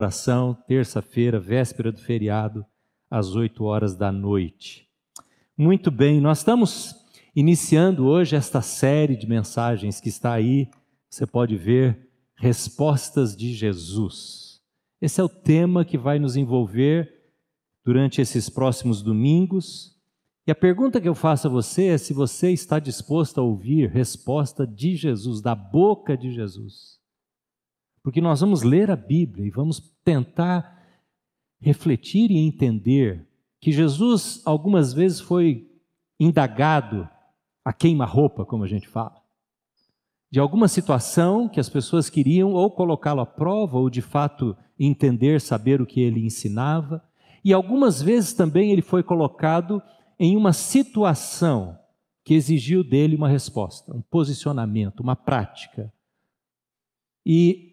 oração, terça-feira, véspera do feriado, às 8 horas da noite. Muito bem, nós estamos iniciando hoje esta série de mensagens que está aí, você pode ver, Respostas de Jesus. Esse é o tema que vai nos envolver durante esses próximos domingos. E a pergunta que eu faço a você é se você está disposto a ouvir resposta de Jesus, da boca de Jesus. Porque nós vamos ler a Bíblia e vamos tentar refletir e entender que Jesus algumas vezes foi indagado a queima-roupa, como a gente fala, de alguma situação que as pessoas queriam ou colocá-lo à prova ou de fato entender, saber o que ele ensinava, e algumas vezes também ele foi colocado em uma situação que exigiu dele uma resposta, um posicionamento, uma prática. E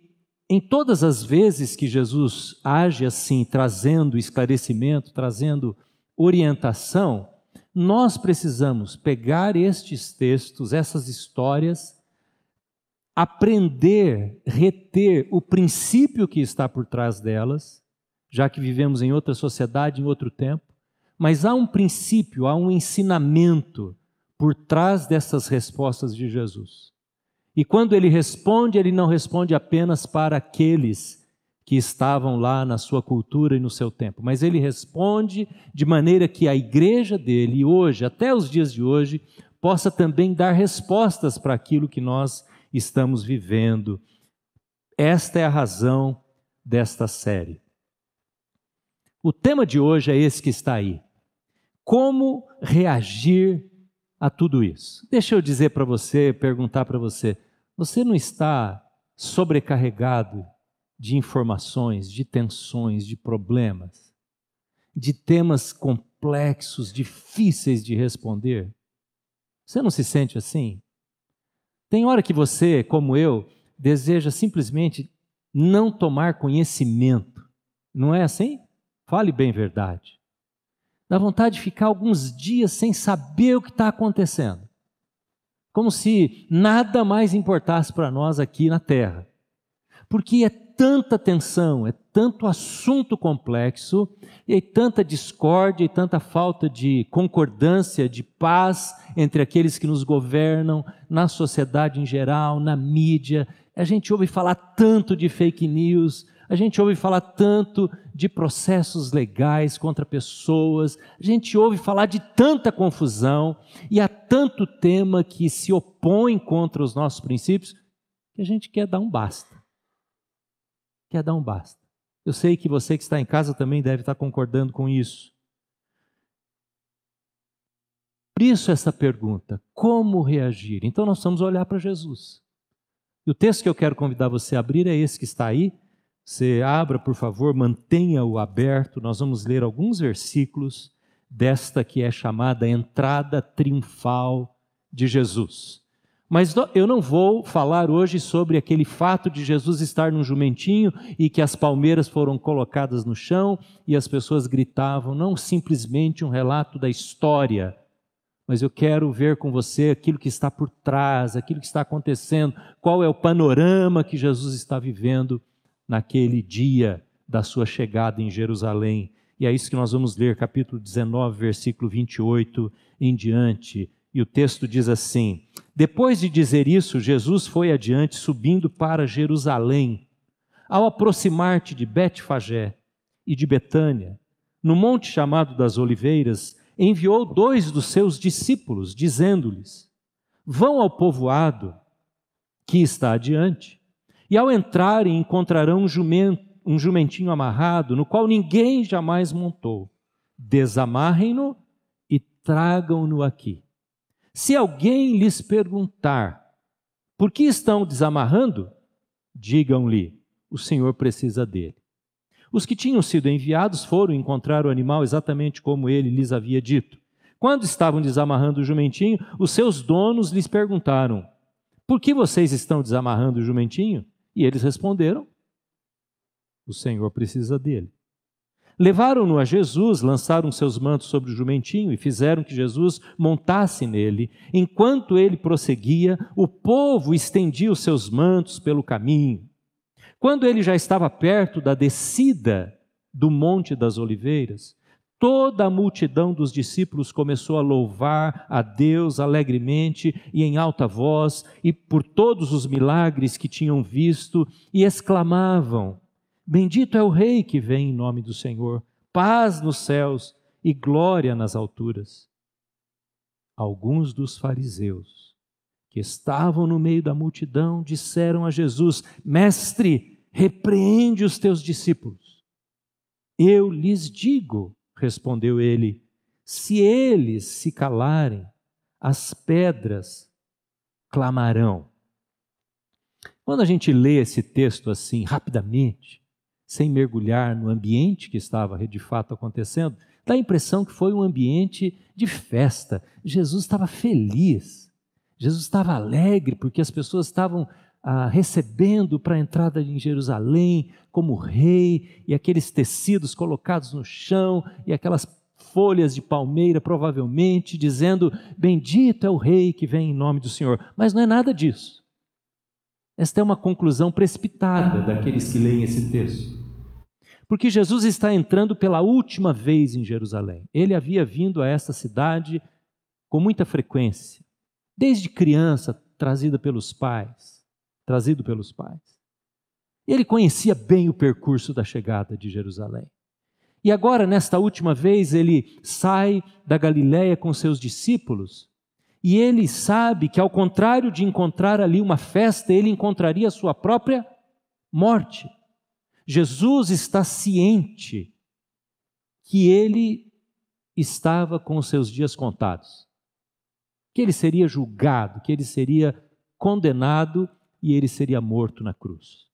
em todas as vezes que Jesus age assim, trazendo esclarecimento, trazendo orientação, nós precisamos pegar estes textos, essas histórias, aprender, reter o princípio que está por trás delas, já que vivemos em outra sociedade, em outro tempo, mas há um princípio, há um ensinamento por trás dessas respostas de Jesus. E quando ele responde, ele não responde apenas para aqueles que estavam lá na sua cultura e no seu tempo, mas ele responde de maneira que a igreja dele, hoje, até os dias de hoje, possa também dar respostas para aquilo que nós estamos vivendo. Esta é a razão desta série. O tema de hoje é esse que está aí. Como reagir a tudo isso? Deixa eu dizer para você, perguntar para você: você não está sobrecarregado de informações, de tensões, de problemas, de temas complexos, difíceis de responder? Você não se sente assim? Tem hora que você, como eu, deseja simplesmente não tomar conhecimento. Não é assim? Fale bem verdade. Dá vontade de ficar alguns dias sem saber o que está acontecendo como se nada mais importasse para nós aqui na Terra. Porque é tanta tensão, é tanto assunto complexo, e é tanta discórdia e tanta falta de concordância, de paz entre aqueles que nos governam, na sociedade em geral, na mídia. A gente ouve falar tanto de fake news, a gente ouve falar tanto de processos legais contra pessoas, a gente ouve falar de tanta confusão e há tanto tema que se opõe contra os nossos princípios que a gente quer dar um basta. Quer dar um basta. Eu sei que você que está em casa também deve estar concordando com isso. Por isso essa pergunta, como reagir? Então nós vamos olhar para Jesus. E o texto que eu quero convidar você a abrir é esse que está aí, você abra, por favor, mantenha-o aberto. Nós vamos ler alguns versículos desta que é chamada entrada triunfal de Jesus. Mas eu não vou falar hoje sobre aquele fato de Jesus estar num jumentinho e que as palmeiras foram colocadas no chão e as pessoas gritavam, não simplesmente um relato da história, mas eu quero ver com você aquilo que está por trás, aquilo que está acontecendo, qual é o panorama que Jesus está vivendo naquele dia da sua chegada em Jerusalém. E é isso que nós vamos ler, capítulo 19, versículo 28 em diante. E o texto diz assim: Depois de dizer isso, Jesus foi adiante, subindo para Jerusalém. Ao aproximar-te de Betfagé e de Betânia, no monte chamado das Oliveiras, enviou dois dos seus discípulos, dizendo-lhes: Vão ao povoado que está adiante e ao entrarem, encontrarão um, jumento, um jumentinho amarrado, no qual ninguém jamais montou. Desamarrem-no e tragam-no aqui. Se alguém lhes perguntar por que estão desamarrando, digam-lhe: o Senhor precisa dele. Os que tinham sido enviados foram encontrar o animal exatamente como ele lhes havia dito. Quando estavam desamarrando o jumentinho, os seus donos lhes perguntaram: Por que vocês estão desamarrando o jumentinho? E eles responderam: O Senhor precisa dele. Levaram-no a Jesus, lançaram seus mantos sobre o jumentinho e fizeram que Jesus montasse nele. Enquanto ele prosseguia, o povo estendia os seus mantos pelo caminho. Quando ele já estava perto da descida do Monte das Oliveiras, toda a multidão dos discípulos começou a louvar a Deus alegremente e em alta voz, e por todos os milagres que tinham visto, e exclamavam: Bendito é o Rei que vem em nome do Senhor, paz nos céus e glória nas alturas. Alguns dos fariseus que estavam no meio da multidão disseram a Jesus: Mestre, repreende os teus discípulos. Eu lhes digo, respondeu ele, se eles se calarem, as pedras clamarão. Quando a gente lê esse texto assim, rapidamente, sem mergulhar no ambiente que estava de fato acontecendo, dá a impressão que foi um ambiente de festa. Jesus estava feliz, Jesus estava alegre, porque as pessoas estavam ah, recebendo para a entrada em Jerusalém como rei, e aqueles tecidos colocados no chão, e aquelas folhas de palmeira, provavelmente, dizendo: Bendito é o rei que vem em nome do Senhor. Mas não é nada disso. Esta é uma conclusão precipitada daqueles que leem esse texto. Porque Jesus está entrando pela última vez em Jerusalém. Ele havia vindo a esta cidade com muita frequência, desde criança, trazida pelos pais, trazido pelos pais. Ele conhecia bem o percurso da chegada de Jerusalém. E agora, nesta última vez, ele sai da Galiléia com seus discípulos, e ele sabe que, ao contrário de encontrar ali uma festa, ele encontraria sua própria morte. Jesus está ciente que ele estava com os seus dias contados, que ele seria julgado, que ele seria condenado e ele seria morto na cruz.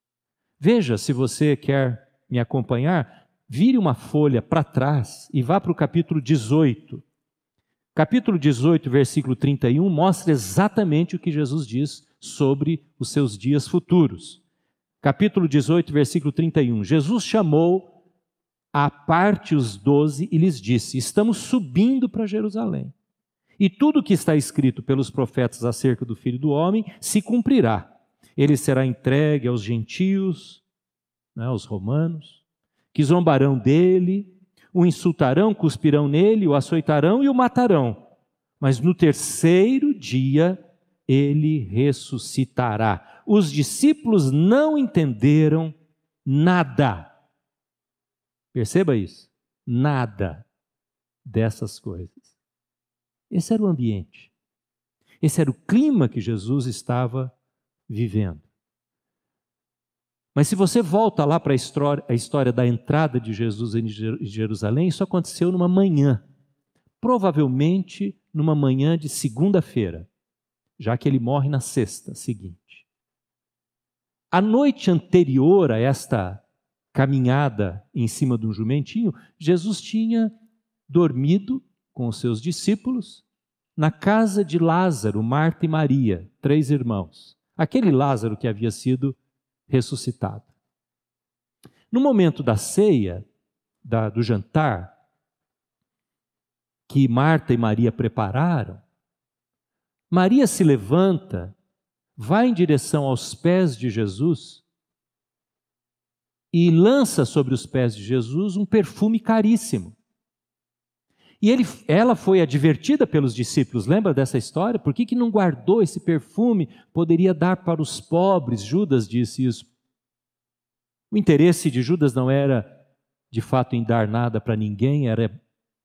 Veja, se você quer me acompanhar, vire uma folha para trás e vá para o capítulo 18. Capítulo 18, versículo 31, mostra exatamente o que Jesus diz sobre os seus dias futuros capítulo 18, versículo 31. Jesus chamou à parte os doze e lhes disse: Estamos subindo para Jerusalém. E tudo o que está escrito pelos profetas acerca do filho do homem se cumprirá. Ele será entregue aos gentios, né, aos romanos, que zombarão dele, o insultarão, cuspirão nele, o açoitarão e o matarão. Mas no terceiro dia ele ressuscitará os discípulos não entenderam nada. Perceba isso. Nada dessas coisas. Esse era o ambiente. Esse era o clima que Jesus estava vivendo. Mas se você volta lá para a história, da entrada de Jesus em Jerusalém, isso aconteceu numa manhã. Provavelmente numa manhã de segunda-feira, já que ele morre na sexta seguinte. A noite anterior a esta caminhada em cima de um jumentinho, Jesus tinha dormido com os seus discípulos na casa de Lázaro, Marta e Maria, três irmãos. Aquele Lázaro que havia sido ressuscitado. No momento da ceia, da, do jantar, que Marta e Maria prepararam, Maria se levanta vai em direção aos pés de Jesus e lança sobre os pés de Jesus um perfume caríssimo. E ele, ela foi advertida pelos discípulos, lembra dessa história? Por que, que não guardou esse perfume? Poderia dar para os pobres. Judas disse isso. O interesse de Judas não era, de fato, em dar nada para ninguém, era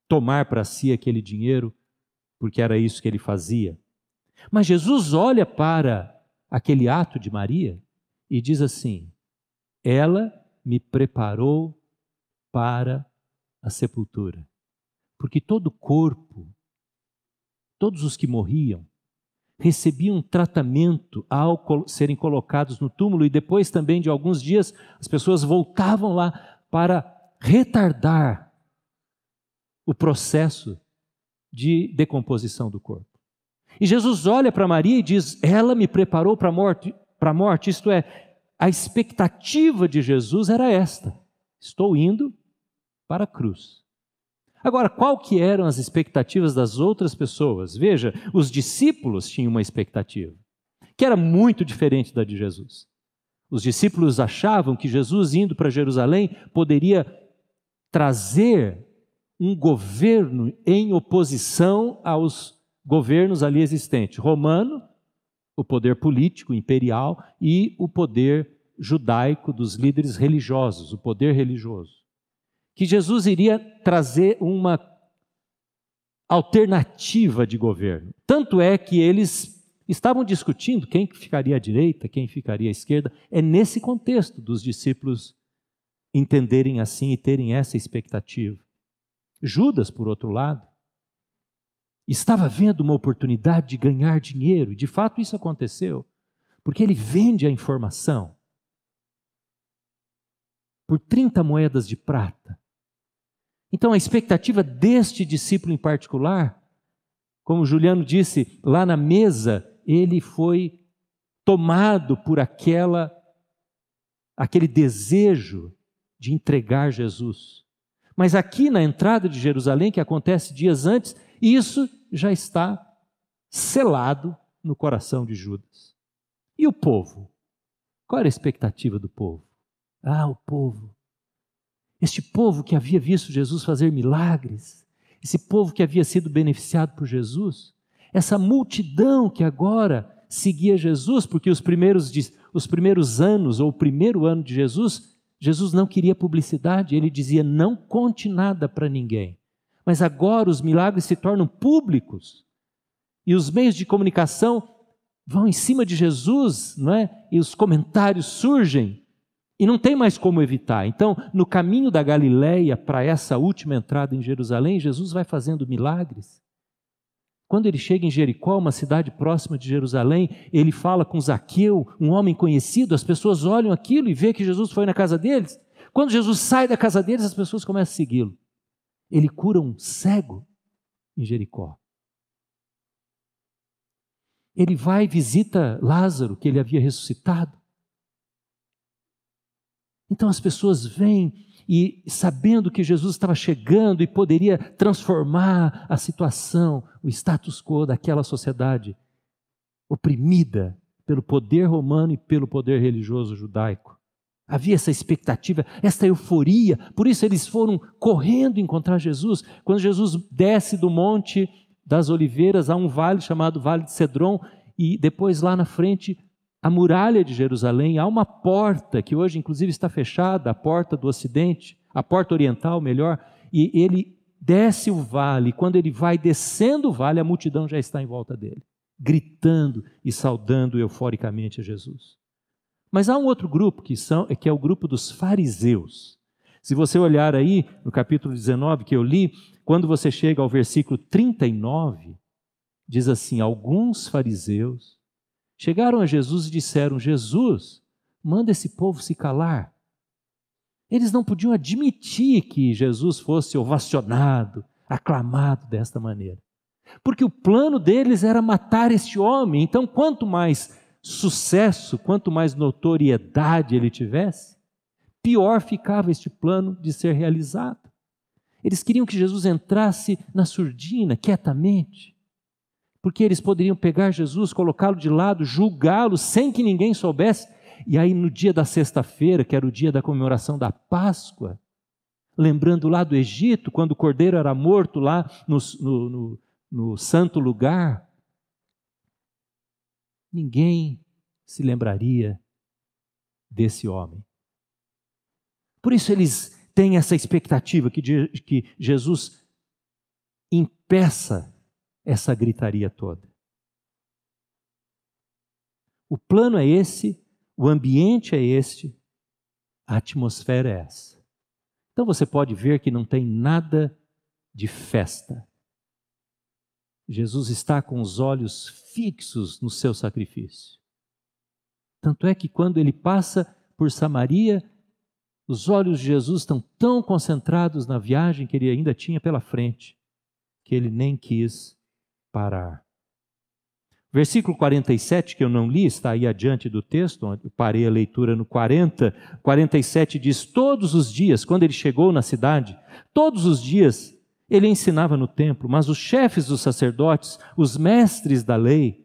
tomar para si aquele dinheiro, porque era isso que ele fazia. Mas Jesus olha para aquele ato de Maria e diz assim: Ela me preparou para a sepultura. Porque todo corpo, todos os que morriam, recebiam tratamento ao serem colocados no túmulo e depois também de alguns dias as pessoas voltavam lá para retardar o processo de decomposição do corpo. E Jesus olha para Maria e diz: Ela me preparou para a morte, para a morte. Isto é, a expectativa de Jesus era esta: Estou indo para a cruz. Agora, qual que eram as expectativas das outras pessoas? Veja, os discípulos tinham uma expectativa que era muito diferente da de Jesus. Os discípulos achavam que Jesus, indo para Jerusalém, poderia trazer um governo em oposição aos governos ali existentes: romano, o poder político, imperial, e o poder judaico dos líderes religiosos, o poder religioso. Que Jesus iria trazer uma alternativa de governo. Tanto é que eles estavam discutindo quem ficaria à direita, quem ficaria à esquerda. É nesse contexto dos discípulos entenderem assim e terem essa expectativa. Judas, por outro lado, estava vendo uma oportunidade de ganhar dinheiro, e de fato isso aconteceu, porque ele vende a informação por 30 moedas de prata. Então a expectativa deste discípulo em particular, como Juliano disse, lá na mesa, ele foi tomado por aquela aquele desejo de entregar Jesus. Mas aqui na entrada de Jerusalém, que acontece dias antes, isso já está selado no coração de Judas. E o povo? Qual era a expectativa do povo? Ah, o povo. Este povo que havia visto Jesus fazer milagres, esse povo que havia sido beneficiado por Jesus, essa multidão que agora seguia Jesus, porque os primeiros, os primeiros anos, ou o primeiro ano de Jesus, Jesus não queria publicidade, ele dizia: não conte nada para ninguém. Mas agora os milagres se tornam públicos e os meios de comunicação vão em cima de Jesus, não é? E os comentários surgem e não tem mais como evitar. Então, no caminho da Galileia para essa última entrada em Jerusalém, Jesus vai fazendo milagres. Quando ele chega em Jericó, uma cidade próxima de Jerusalém, ele fala com Zaqueu, um homem conhecido, as pessoas olham aquilo e vê que Jesus foi na casa deles. Quando Jesus sai da casa deles, as pessoas começam a segui-lo. Ele cura um cego em Jericó. Ele vai e visita Lázaro, que ele havia ressuscitado. Então as pessoas vêm e sabendo que Jesus estava chegando e poderia transformar a situação, o status quo daquela sociedade oprimida pelo poder romano e pelo poder religioso judaico. Havia essa expectativa, essa euforia, por isso eles foram correndo encontrar Jesus. Quando Jesus desce do Monte das Oliveiras, há um vale chamado Vale de Cedron, e depois lá na frente a muralha de Jerusalém, há uma porta que hoje inclusive está fechada, a porta do ocidente, a porta oriental, melhor, e ele desce o vale, quando ele vai descendo o vale, a multidão já está em volta dele, gritando e saudando euforicamente a Jesus. Mas há um outro grupo que são, que é o grupo dos fariseus. Se você olhar aí no capítulo 19 que eu li, quando você chega ao versículo 39, diz assim: alguns fariseus Chegaram a Jesus e disseram: Jesus, manda esse povo se calar. Eles não podiam admitir que Jesus fosse ovacionado, aclamado desta maneira. Porque o plano deles era matar este homem. Então, quanto mais sucesso, quanto mais notoriedade ele tivesse, pior ficava este plano de ser realizado. Eles queriam que Jesus entrasse na surdina, quietamente porque eles poderiam pegar Jesus, colocá-lo de lado, julgá-lo sem que ninguém soubesse. E aí, no dia da sexta-feira, que era o dia da comemoração da Páscoa, lembrando lá do Egito, quando o cordeiro era morto lá no, no, no, no santo lugar, ninguém se lembraria desse homem. Por isso eles têm essa expectativa que, que Jesus impeça essa gritaria toda. O plano é esse, o ambiente é este, a atmosfera é essa. Então você pode ver que não tem nada de festa. Jesus está com os olhos fixos no seu sacrifício. Tanto é que quando ele passa por Samaria, os olhos de Jesus estão tão concentrados na viagem que ele ainda tinha pela frente, que ele nem quis parar. Versículo 47, que eu não li, está aí adiante do texto, onde eu parei a leitura no 40. 47 diz: Todos os dias, quando ele chegou na cidade, todos os dias ele ensinava no templo, mas os chefes dos sacerdotes, os mestres da lei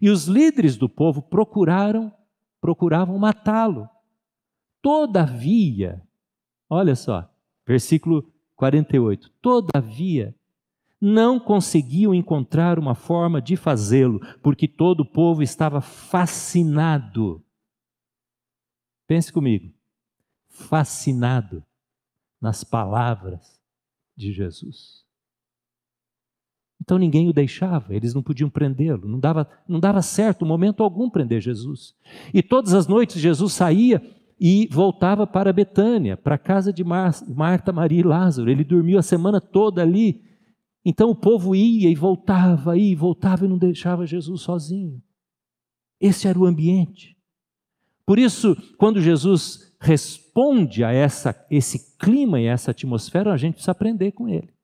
e os líderes do povo procuraram procuravam matá-lo. Todavia, olha só, versículo 48. Todavia, não conseguiam encontrar uma forma de fazê-lo, porque todo o povo estava fascinado. Pense comigo, fascinado nas palavras de Jesus. Então ninguém o deixava, eles não podiam prendê-lo, não dava, não dava certo, momento algum, prender Jesus. E todas as noites Jesus saía e voltava para Betânia, para a casa de Marta, Maria e Lázaro. Ele dormiu a semana toda ali. Então o povo ia e voltava, ia e voltava e não deixava Jesus sozinho. Esse era o ambiente. Por isso, quando Jesus responde a essa, esse clima e essa atmosfera, a gente precisa aprender com ele.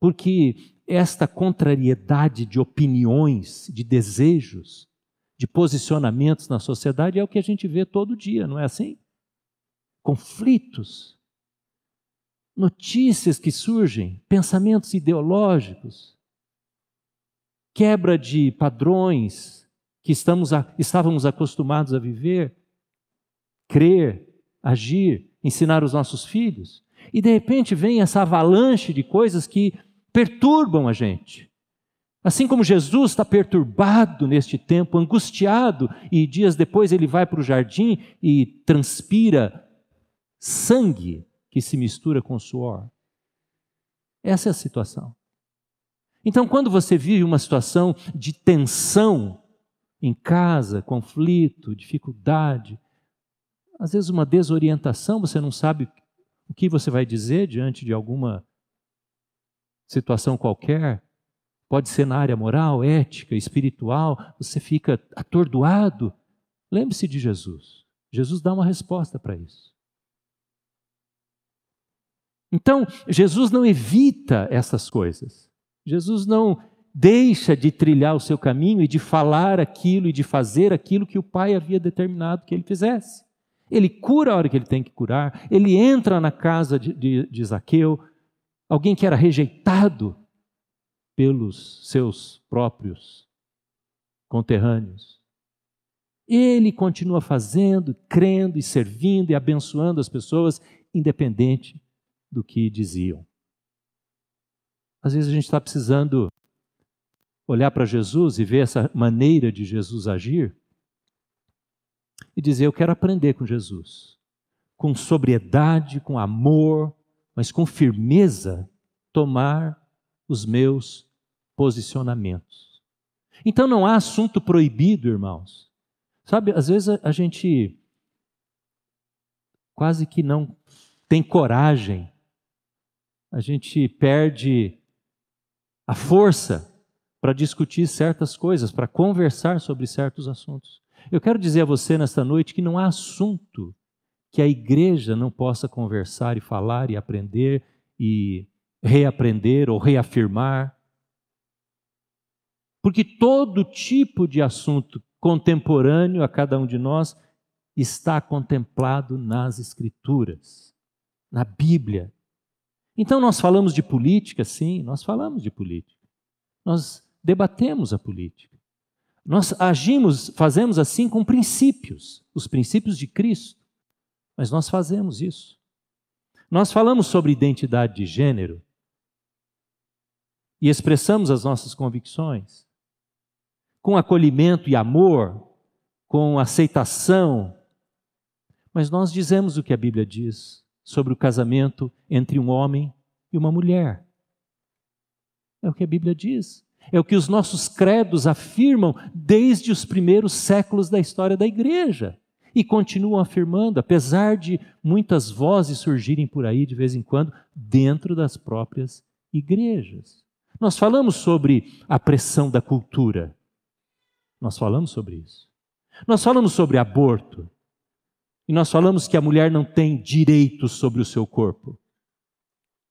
Porque esta contrariedade de opiniões, de desejos, de posicionamentos na sociedade é o que a gente vê todo dia, não é assim? Conflitos, notícias que surgem, pensamentos ideológicos, quebra de padrões que estamos a, estávamos acostumados a viver, crer, agir, ensinar os nossos filhos. E de repente vem essa avalanche de coisas que perturbam a gente. Assim como Jesus está perturbado neste tempo, angustiado, e dias depois ele vai para o jardim e transpira sangue que se mistura com suor. Essa é a situação. Então, quando você vive uma situação de tensão em casa, conflito, dificuldade, às vezes uma desorientação, você não sabe o que você vai dizer diante de alguma situação qualquer, pode ser na área moral, ética, espiritual, você fica atordoado. Lembre-se de Jesus. Jesus dá uma resposta para isso. Então, Jesus não evita essas coisas. Jesus não deixa de trilhar o seu caminho e de falar aquilo e de fazer aquilo que o Pai havia determinado que ele fizesse. Ele cura a hora que ele tem que curar, ele entra na casa de, de, de Zaqueu, alguém que era rejeitado pelos seus próprios conterrâneos. Ele continua fazendo, crendo e servindo e abençoando as pessoas, independente do que diziam. Às vezes a gente está precisando olhar para Jesus e ver essa maneira de Jesus agir e dizer: Eu quero aprender com Jesus, com sobriedade, com amor, mas com firmeza, tomar os meus posicionamentos. Então não há assunto proibido, irmãos. Sabe, às vezes a, a gente quase que não tem coragem, a gente perde a força para discutir certas coisas, para conversar sobre certos assuntos. Eu quero dizer a você nesta noite que não há assunto que a igreja não possa conversar e falar e aprender e reaprender ou reafirmar. Porque todo tipo de assunto contemporâneo a cada um de nós está contemplado nas Escrituras, na Bíblia. Então nós falamos de política, sim, nós falamos de política. Nós debatemos a política. Nós agimos, fazemos assim com princípios, os princípios de Cristo. Mas nós fazemos isso. Nós falamos sobre identidade de gênero e expressamos as nossas convicções com acolhimento e amor, com aceitação. Mas nós dizemos o que a Bíblia diz sobre o casamento entre um homem e uma mulher. É o que a Bíblia diz. É o que os nossos credos afirmam desde os primeiros séculos da história da igreja e continuam afirmando, apesar de muitas vozes surgirem por aí de vez em quando, dentro das próprias igrejas. Nós falamos sobre a pressão da cultura. Nós falamos sobre isso. Nós falamos sobre aborto. E nós falamos que a mulher não tem direitos sobre o seu corpo.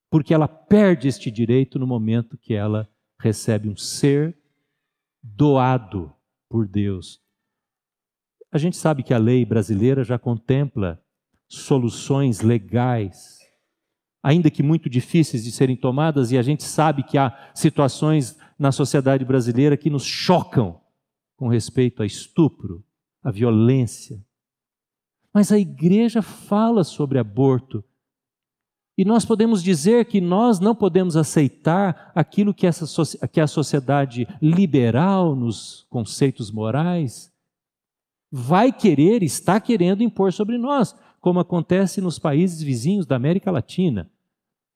Porque ela perde este direito no momento que ela recebe um ser doado por Deus a gente sabe que a lei brasileira já contempla soluções legais, ainda que muito difíceis de serem tomadas, e a gente sabe que há situações na sociedade brasileira que nos chocam com respeito a estupro, a violência. Mas a igreja fala sobre aborto. E nós podemos dizer que nós não podemos aceitar aquilo que, essa, que a sociedade liberal, nos conceitos morais, vai querer, está querendo impor sobre nós, como acontece nos países vizinhos da América Latina.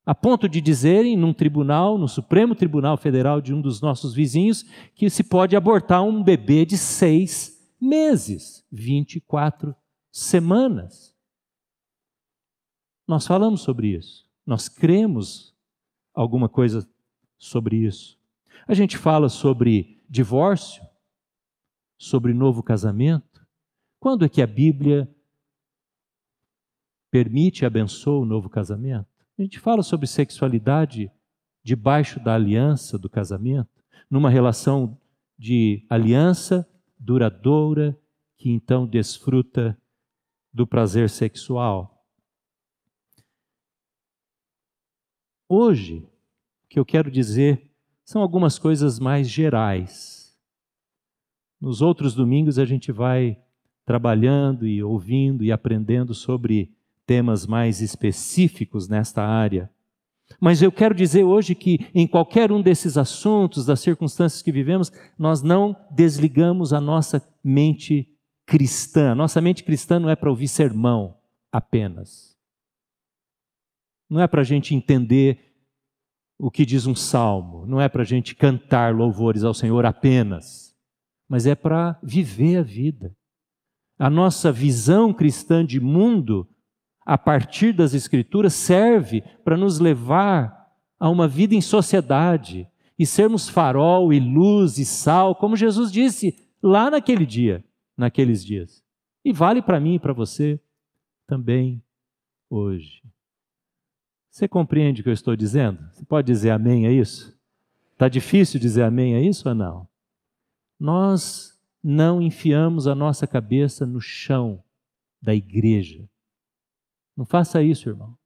A ponto de dizerem num tribunal, no Supremo Tribunal Federal de um dos nossos vizinhos, que se pode abortar um bebê de seis meses, 24 semanas. Nós falamos sobre isso, nós cremos alguma coisa sobre isso. A gente fala sobre divórcio, sobre novo casamento. Quando é que a Bíblia permite e abençoa o novo casamento? A gente fala sobre sexualidade debaixo da aliança do casamento, numa relação de aliança duradoura que então desfruta do prazer sexual. Hoje, o que eu quero dizer são algumas coisas mais gerais. Nos outros domingos a gente vai trabalhando e ouvindo e aprendendo sobre temas mais específicos nesta área. Mas eu quero dizer hoje que em qualquer um desses assuntos, das circunstâncias que vivemos, nós não desligamos a nossa mente cristã. Nossa mente cristã não é para ouvir sermão apenas. Não é para a gente entender o que diz um salmo, não é para a gente cantar louvores ao Senhor apenas, mas é para viver a vida. A nossa visão cristã de mundo a partir das Escrituras serve para nos levar a uma vida em sociedade e sermos farol e luz e sal, como Jesus disse lá naquele dia, naqueles dias. E vale para mim e para você também hoje. Você compreende o que eu estou dizendo? Você pode dizer amém a isso? Está difícil dizer amém a isso ou não? Nós não enfiamos a nossa cabeça no chão da igreja. Não faça isso, irmão.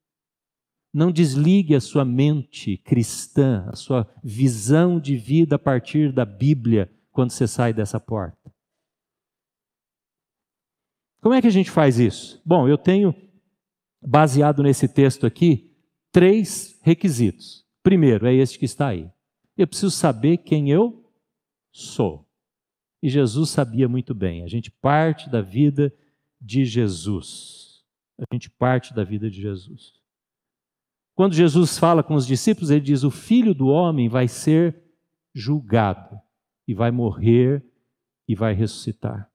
Não desligue a sua mente cristã, a sua visão de vida a partir da Bíblia quando você sai dessa porta. Como é que a gente faz isso? Bom, eu tenho, baseado nesse texto aqui, três requisitos. Primeiro, é este que está aí. Eu preciso saber quem eu sou. E Jesus sabia muito bem. A gente parte da vida de Jesus. A gente parte da vida de Jesus. Quando Jesus fala com os discípulos, ele diz: O filho do homem vai ser julgado, e vai morrer, e vai ressuscitar.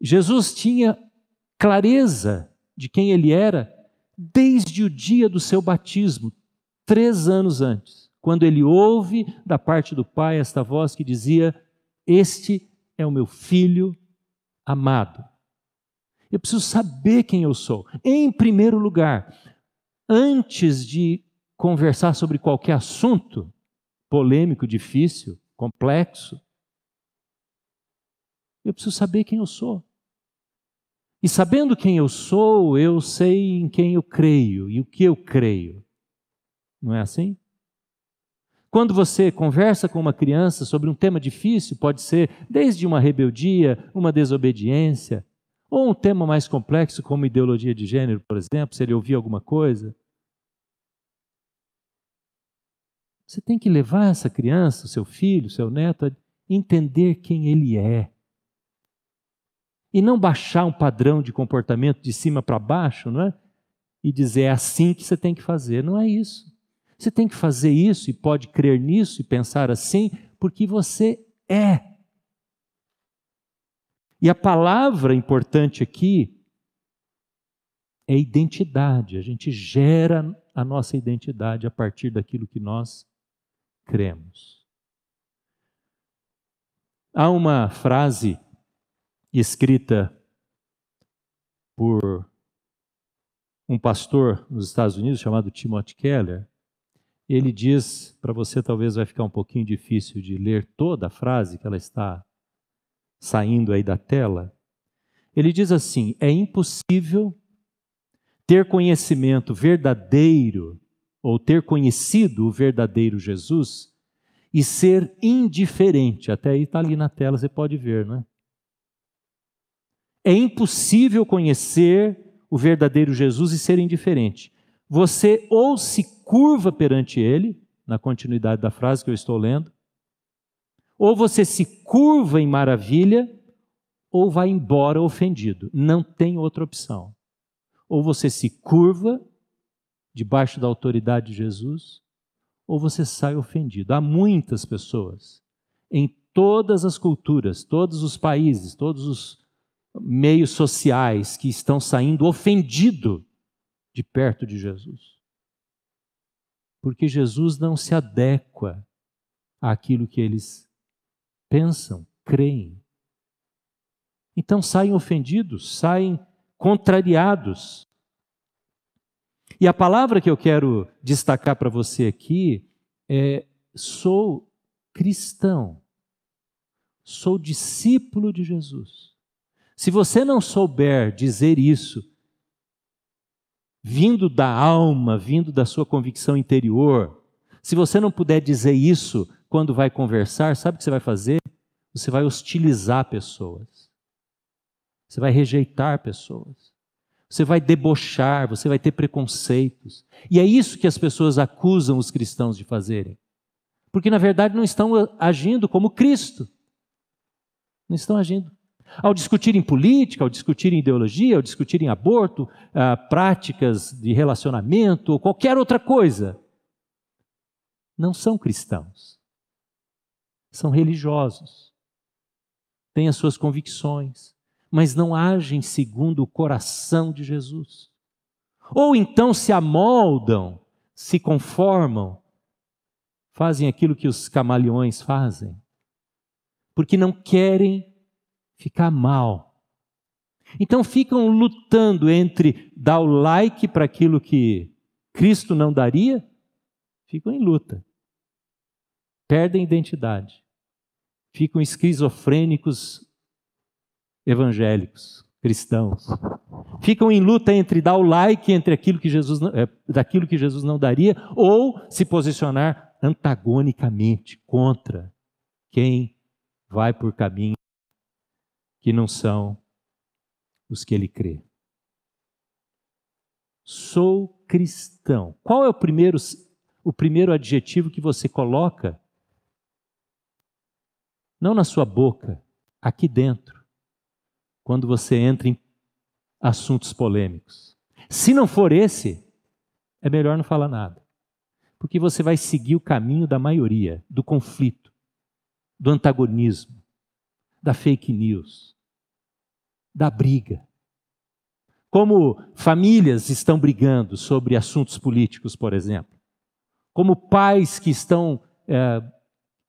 Jesus tinha clareza de quem ele era desde o dia do seu batismo, três anos antes, quando ele ouve da parte do Pai esta voz que dizia: Este é o meu filho amado. Eu preciso saber quem eu sou. Em primeiro lugar, antes de conversar sobre qualquer assunto polêmico, difícil, complexo, eu preciso saber quem eu sou. E sabendo quem eu sou, eu sei em quem eu creio e o que eu creio. Não é assim? Quando você conversa com uma criança sobre um tema difícil, pode ser desde uma rebeldia, uma desobediência, ou um tema mais complexo, como ideologia de gênero, por exemplo, se ele ouvir alguma coisa. Você tem que levar essa criança, seu filho, seu neto, a entender quem ele é. E não baixar um padrão de comportamento de cima para baixo, não é? E dizer é assim que você tem que fazer. Não é isso. Você tem que fazer isso e pode crer nisso e pensar assim, porque você é. E a palavra importante aqui é identidade. A gente gera a nossa identidade a partir daquilo que nós cremos. Há uma frase escrita por um pastor nos Estados Unidos chamado Timothy Keller, ele diz, para você talvez vai ficar um pouquinho difícil de ler toda a frase que ela está saindo aí da tela. Ele diz assim: é impossível ter conhecimento verdadeiro ou ter conhecido o verdadeiro Jesus e ser indiferente. Até aí está ali na tela, você pode ver, não é? Impossível conhecer o verdadeiro Jesus e ser indiferente. Você ou se curva perante ele, na continuidade da frase que eu estou lendo, ou você se curva em maravilha, ou vai embora ofendido. Não tem outra opção. Ou você se curva debaixo da autoridade de Jesus, ou você sai ofendido. Há muitas pessoas em todas as culturas, todos os países, todos os meios sociais que estão saindo ofendido de perto de Jesus. Porque Jesus não se adequa àquilo que eles pensam, creem. Então saem ofendidos, saem contrariados. E a palavra que eu quero destacar para você aqui é: sou cristão, sou discípulo de Jesus. Se você não souber dizer isso, vindo da alma, vindo da sua convicção interior, se você não puder dizer isso quando vai conversar, sabe o que você vai fazer? Você vai hostilizar pessoas. Você vai rejeitar pessoas. Você vai debochar, você vai ter preconceitos. E é isso que as pessoas acusam os cristãos de fazerem. Porque, na verdade, não estão agindo como Cristo. Não estão agindo. Ao discutirem política, ao discutirem ideologia, ao discutirem aborto, ah, práticas de relacionamento ou qualquer outra coisa, não são cristãos. São religiosos. Têm as suas convicções, mas não agem segundo o coração de Jesus. Ou então se amoldam, se conformam, fazem aquilo que os camaleões fazem, porque não querem ficar mal. Então ficam lutando entre dar o like para aquilo que Cristo não daria, ficam em luta. Perdem identidade. Ficam esquizofrênicos evangélicos, cristãos. Ficam em luta entre dar o like entre aquilo que Jesus é, daquilo que Jesus não daria ou se posicionar antagonicamente contra quem vai por caminho que não são os que ele crê. Sou cristão. Qual é o primeiro, o primeiro adjetivo que você coloca? Não na sua boca, aqui dentro, quando você entra em assuntos polêmicos. Se não for esse, é melhor não falar nada. Porque você vai seguir o caminho da maioria, do conflito, do antagonismo, da fake news da briga. Como famílias estão brigando sobre assuntos políticos, por exemplo. Como pais que estão é,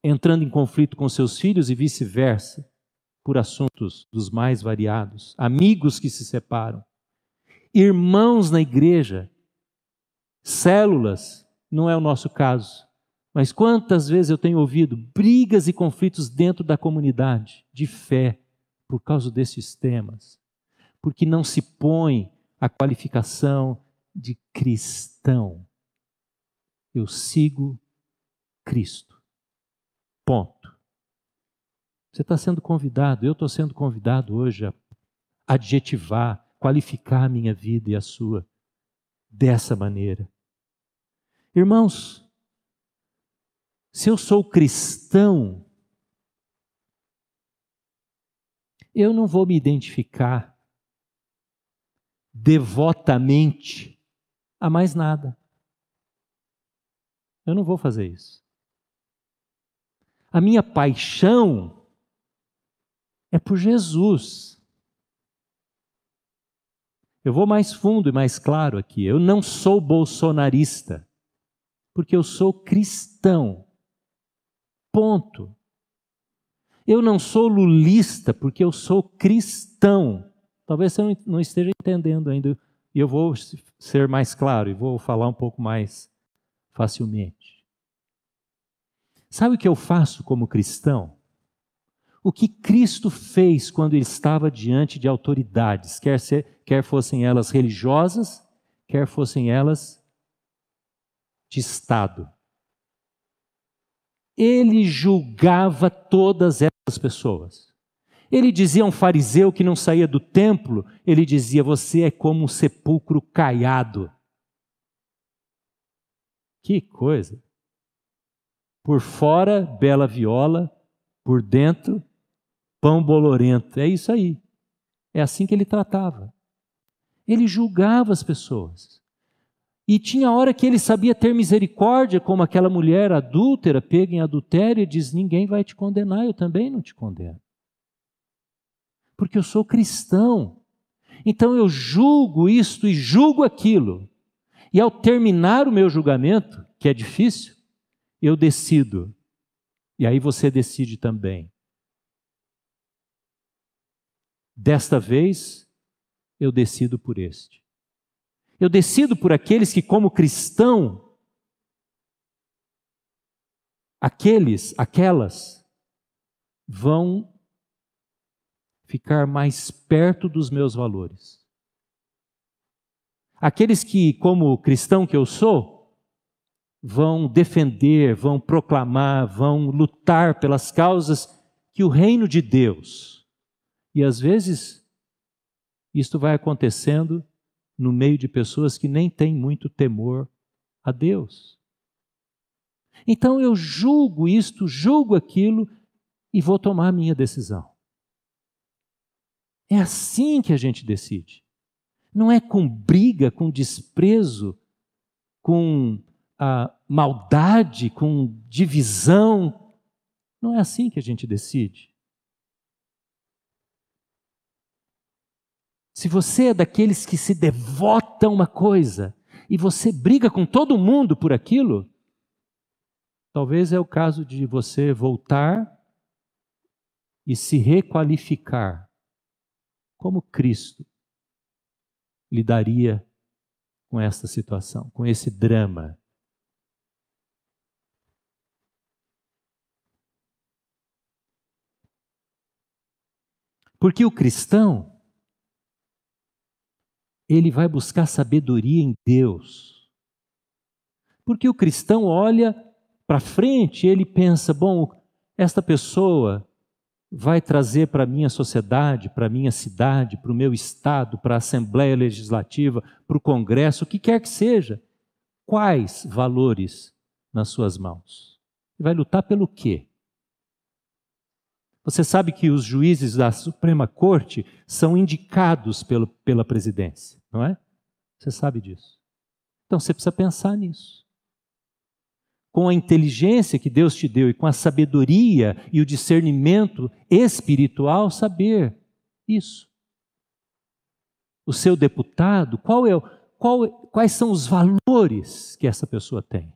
entrando em conflito com seus filhos e vice-versa, por assuntos dos mais variados. Amigos que se separam. Irmãos na igreja. Células, não é o nosso caso. Mas quantas vezes eu tenho ouvido brigas e conflitos dentro da comunidade de fé por causa desses temas, porque não se põe a qualificação de cristão. Eu sigo Cristo. Ponto. Você está sendo convidado, eu estou sendo convidado hoje a adjetivar, qualificar a minha vida e a sua dessa maneira. Irmãos, se eu sou cristão, eu não vou me identificar devotamente a mais nada. Eu não vou fazer isso. A minha paixão é por Jesus. Eu vou mais fundo e mais claro aqui. Eu não sou bolsonarista, porque eu sou cristão. Ponto. Eu não sou lulista porque eu sou cristão. Talvez você não esteja entendendo ainda. E eu vou ser mais claro e vou falar um pouco mais facilmente. Sabe o que eu faço como cristão? O que Cristo fez quando ele estava diante de autoridades, quer, ser, quer fossem elas religiosas, quer fossem elas de Estado. Ele julgava todas essas pessoas. Ele dizia a um fariseu que não saía do templo, ele dizia: Você é como um sepulcro caiado. Que coisa! Por fora, bela viola, por dentro, pão bolorento. É isso aí. É assim que ele tratava. Ele julgava as pessoas. E tinha hora que ele sabia ter misericórdia, como aquela mulher adúltera, pega em adultério e diz: Ninguém vai te condenar, eu também não te condeno. Porque eu sou cristão. Então eu julgo isto e julgo aquilo. E ao terminar o meu julgamento, que é difícil, eu decido. E aí você decide também. Desta vez, eu decido por este. Eu decido por aqueles que, como cristão, aqueles, aquelas, vão ficar mais perto dos meus valores. Aqueles que, como cristão que eu sou, vão defender, vão proclamar, vão lutar pelas causas que o reino de Deus. E às vezes, isto vai acontecendo no meio de pessoas que nem têm muito temor a Deus. Então eu julgo isto, julgo aquilo e vou tomar a minha decisão. É assim que a gente decide. Não é com briga, com desprezo, com a maldade, com divisão. Não é assim que a gente decide. Se você é daqueles que se devota a uma coisa e você briga com todo mundo por aquilo, talvez é o caso de você voltar e se requalificar como Cristo lidaria com essa situação, com esse drama. Porque o cristão ele vai buscar sabedoria em Deus. Porque o cristão olha para frente, ele pensa: bom, esta pessoa vai trazer para a minha sociedade, para a minha cidade, para o meu estado, para a Assembleia Legislativa, para o Congresso, o que quer que seja, quais valores nas suas mãos? Vai lutar pelo quê? Você sabe que os juízes da Suprema Corte são indicados pelo, pela presidência, não é? Você sabe disso. Então você precisa pensar nisso. Com a inteligência que Deus te deu e com a sabedoria e o discernimento espiritual, saber isso. O seu deputado, qual é, qual, quais são os valores que essa pessoa tem?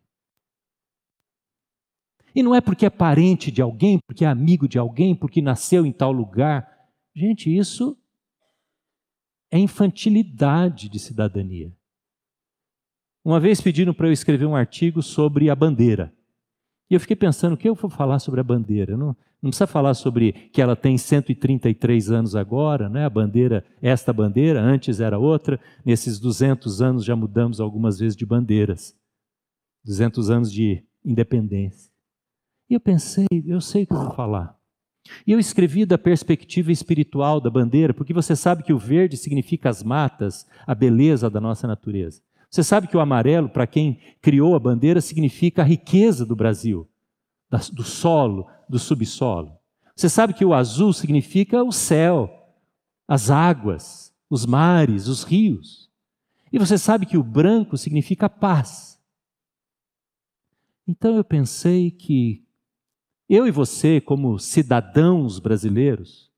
E não é porque é parente de alguém, porque é amigo de alguém, porque nasceu em tal lugar. Gente, isso é infantilidade de cidadania. Uma vez pediram para eu escrever um artigo sobre a bandeira. E eu fiquei pensando, o que eu vou falar sobre a bandeira? Não, não precisa falar sobre que ela tem 133 anos agora, né? a bandeira, esta bandeira, antes era outra. Nesses 200 anos já mudamos algumas vezes de bandeiras. 200 anos de independência. E eu pensei, eu sei o que eu vou falar. E eu escrevi da perspectiva espiritual da bandeira, porque você sabe que o verde significa as matas, a beleza da nossa natureza. Você sabe que o amarelo, para quem criou a bandeira, significa a riqueza do Brasil, do solo, do subsolo. Você sabe que o azul significa o céu, as águas, os mares, os rios. E você sabe que o branco significa paz. Então eu pensei que eu e você, como cidadãos brasileiros,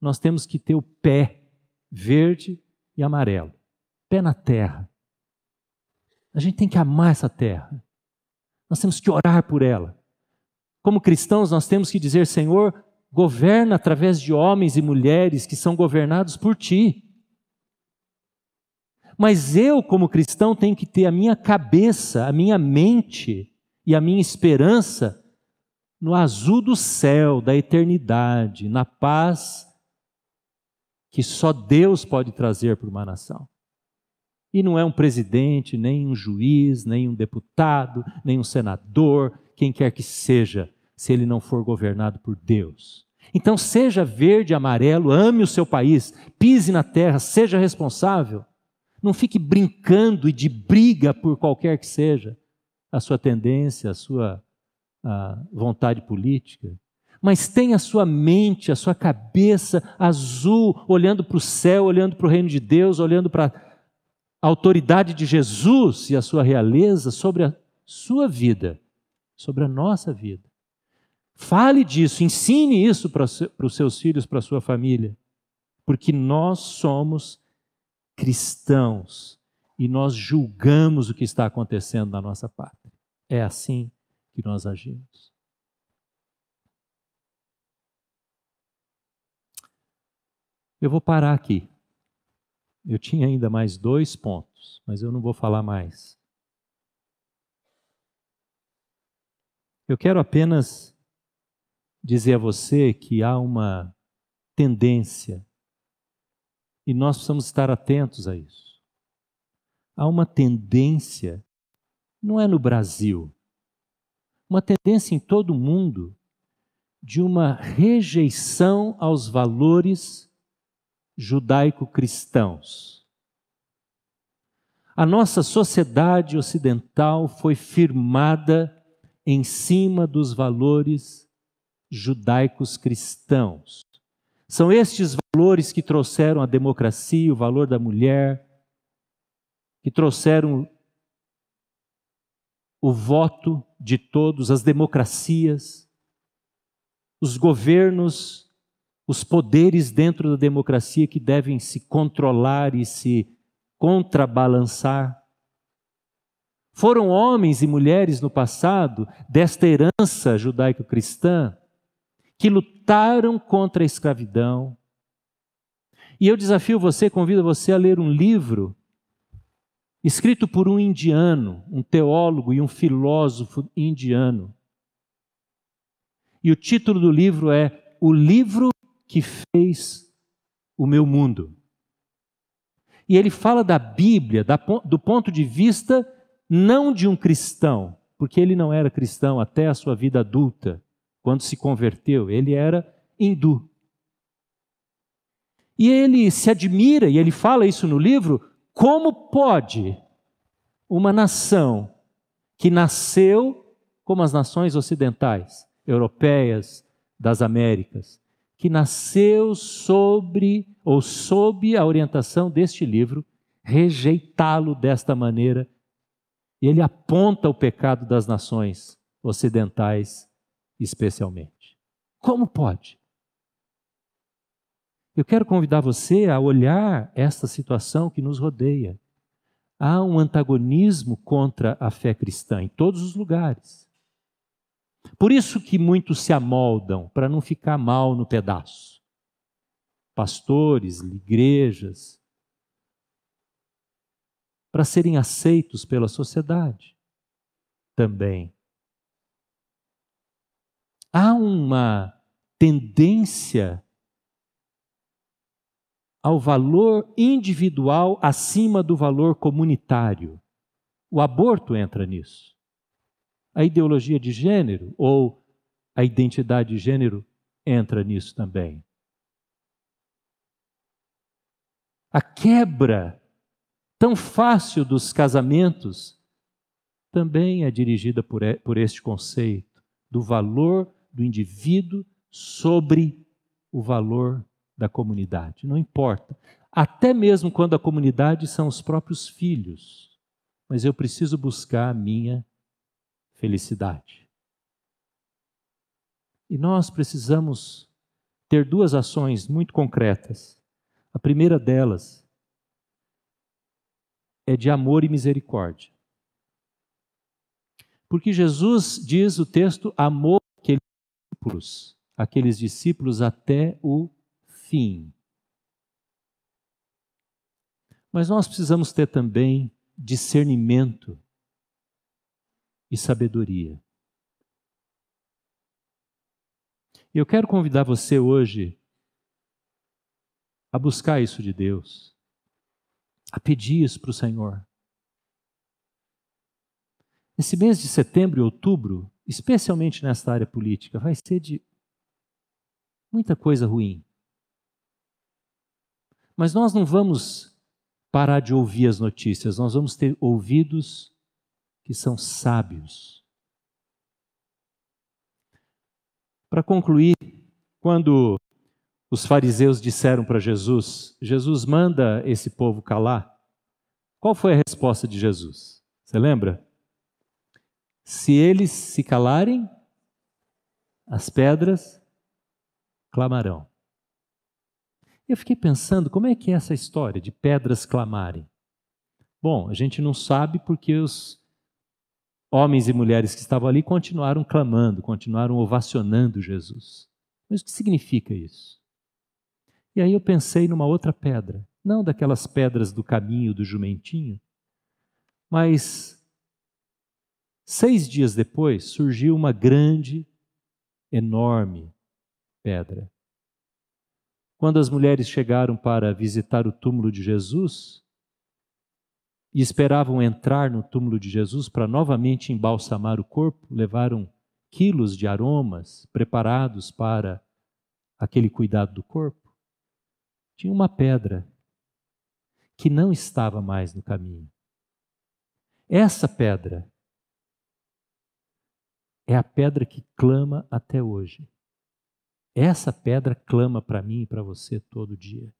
nós temos que ter o pé verde e amarelo, pé na terra. A gente tem que amar essa terra. Nós temos que orar por ela. Como cristãos, nós temos que dizer: Senhor, governa através de homens e mulheres que são governados por ti. Mas eu, como cristão, tenho que ter a minha cabeça, a minha mente e a minha esperança no azul do céu, da eternidade, na paz que só Deus pode trazer para uma nação. E não é um presidente, nem um juiz, nem um deputado, nem um senador, quem quer que seja. se ele não for governado por Deus. Então seja verde, amarelo, ame o seu país, pise na terra, seja responsável. Não fique brincando e de briga por qualquer que seja a sua tendência, a sua a vontade política. Mas tenha a sua mente, a sua cabeça azul, olhando para o céu, olhando para o reino de Deus, olhando para a autoridade de Jesus e a sua realeza sobre a sua vida, sobre a nossa vida. Fale disso, ensine isso para os seus filhos, para a sua família, porque nós somos cristãos e nós julgamos o que está acontecendo na nossa pátria. É assim que nós agimos. Eu vou parar aqui. Eu tinha ainda mais dois pontos, mas eu não vou falar mais. Eu quero apenas dizer a você que há uma tendência, e nós precisamos estar atentos a isso. Há uma tendência, não é no Brasil, uma tendência em todo o mundo de uma rejeição aos valores judaico-cristãos. A nossa sociedade ocidental foi firmada em cima dos valores judaicos cristãos. São estes valores que trouxeram a democracia, o valor da mulher, que trouxeram o voto de todos, as democracias, os governos, os poderes dentro da democracia que devem se controlar e se contrabalançar. Foram homens e mulheres no passado desta herança judaico-cristã que lutaram contra a escravidão. E eu desafio você, convido você a ler um livro escrito por um indiano, um teólogo e um filósofo indiano. E o título do livro é O Livro que Fez o Meu Mundo. E ele fala da Bíblia do ponto de vista não de um cristão, porque ele não era cristão até a sua vida adulta quando se converteu, ele era hindu. E ele se admira, e ele fala isso no livro, como pode uma nação que nasceu como as nações ocidentais, europeias, das Américas, que nasceu sobre ou sob a orientação deste livro, rejeitá-lo desta maneira. E ele aponta o pecado das nações ocidentais especialmente. Como pode? Eu quero convidar você a olhar esta situação que nos rodeia. Há um antagonismo contra a fé cristã em todos os lugares. Por isso que muitos se amoldam para não ficar mal no pedaço. Pastores, igrejas, para serem aceitos pela sociedade também há uma tendência ao valor individual acima do valor comunitário. O aborto entra nisso. A ideologia de gênero ou a identidade de gênero entra nisso também. A quebra tão fácil dos casamentos também é dirigida por, por este conceito do valor do indivíduo sobre o valor da comunidade. Não importa. Até mesmo quando a comunidade são os próprios filhos. Mas eu preciso buscar a minha felicidade. E nós precisamos ter duas ações muito concretas. A primeira delas é de amor e misericórdia. Porque Jesus diz o texto: amor discípulos, aqueles discípulos até o fim. Mas nós precisamos ter também discernimento e sabedoria. Eu quero convidar você hoje a buscar isso de Deus, a pedir isso para o Senhor. Esse mês de setembro e outubro especialmente nesta área política, vai ser de muita coisa ruim. Mas nós não vamos parar de ouvir as notícias, nós vamos ter ouvidos que são sábios. Para concluir, quando os fariseus disseram para Jesus: Jesus manda esse povo calar, qual foi a resposta de Jesus? Você lembra? Se eles se calarem, as pedras clamarão. Eu fiquei pensando, como é que é essa história de pedras clamarem? Bom, a gente não sabe porque os homens e mulheres que estavam ali continuaram clamando, continuaram ovacionando Jesus. Mas o que significa isso? E aí eu pensei numa outra pedra, não daquelas pedras do caminho do jumentinho, mas Seis dias depois, surgiu uma grande, enorme pedra. Quando as mulheres chegaram para visitar o túmulo de Jesus e esperavam entrar no túmulo de Jesus para novamente embalsamar o corpo, levaram quilos de aromas preparados para aquele cuidado do corpo. Tinha uma pedra que não estava mais no caminho. Essa pedra é a pedra que clama até hoje. Essa pedra clama para mim e para você todo dia.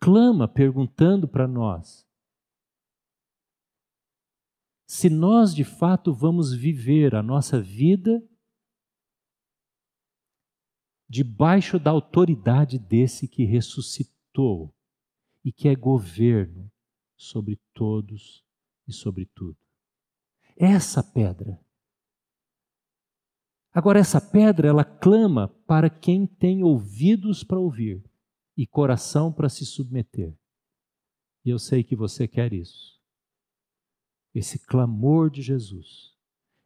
Clama perguntando para nós se nós de fato vamos viver a nossa vida debaixo da autoridade desse que ressuscitou e que é governo sobre todos e sobre tudo. Essa pedra. Agora, essa pedra, ela clama para quem tem ouvidos para ouvir e coração para se submeter. E eu sei que você quer isso. Esse clamor de Jesus.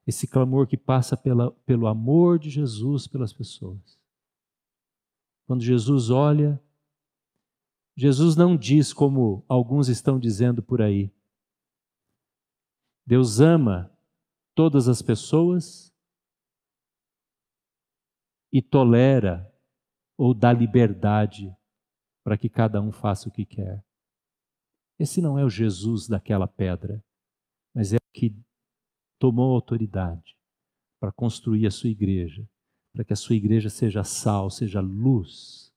Esse clamor que passa pela, pelo amor de Jesus pelas pessoas. Quando Jesus olha, Jesus não diz como alguns estão dizendo por aí: Deus ama todas as pessoas e tolera ou dá liberdade para que cada um faça o que quer. Esse não é o Jesus daquela pedra, mas é o que tomou autoridade para construir a sua igreja, para que a sua igreja seja sal, seja luz.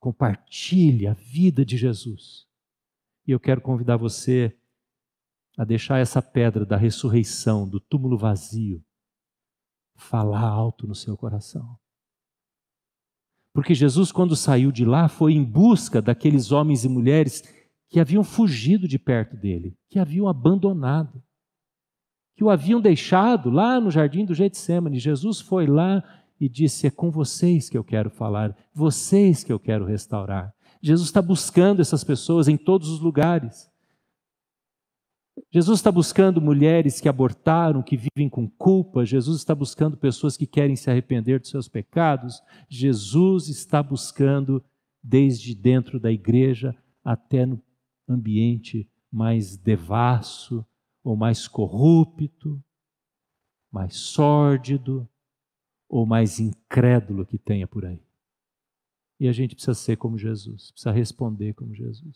Compartilhe a vida de Jesus. E eu quero convidar você a deixar essa pedra da ressurreição, do túmulo vazio, falar alto no seu coração. Porque Jesus, quando saiu de lá, foi em busca daqueles homens e mulheres que haviam fugido de perto dele, que haviam abandonado, que o haviam deixado lá no jardim do Getsemane. Jesus foi lá e disse: É com vocês que eu quero falar, vocês que eu quero restaurar. Jesus está buscando essas pessoas em todos os lugares. Jesus está buscando mulheres que abortaram, que vivem com culpa. Jesus está buscando pessoas que querem se arrepender dos seus pecados. Jesus está buscando, desde dentro da igreja até no ambiente mais devasso ou mais corrupto, mais sórdido ou mais incrédulo que tenha por aí. E a gente precisa ser como Jesus, precisa responder como Jesus.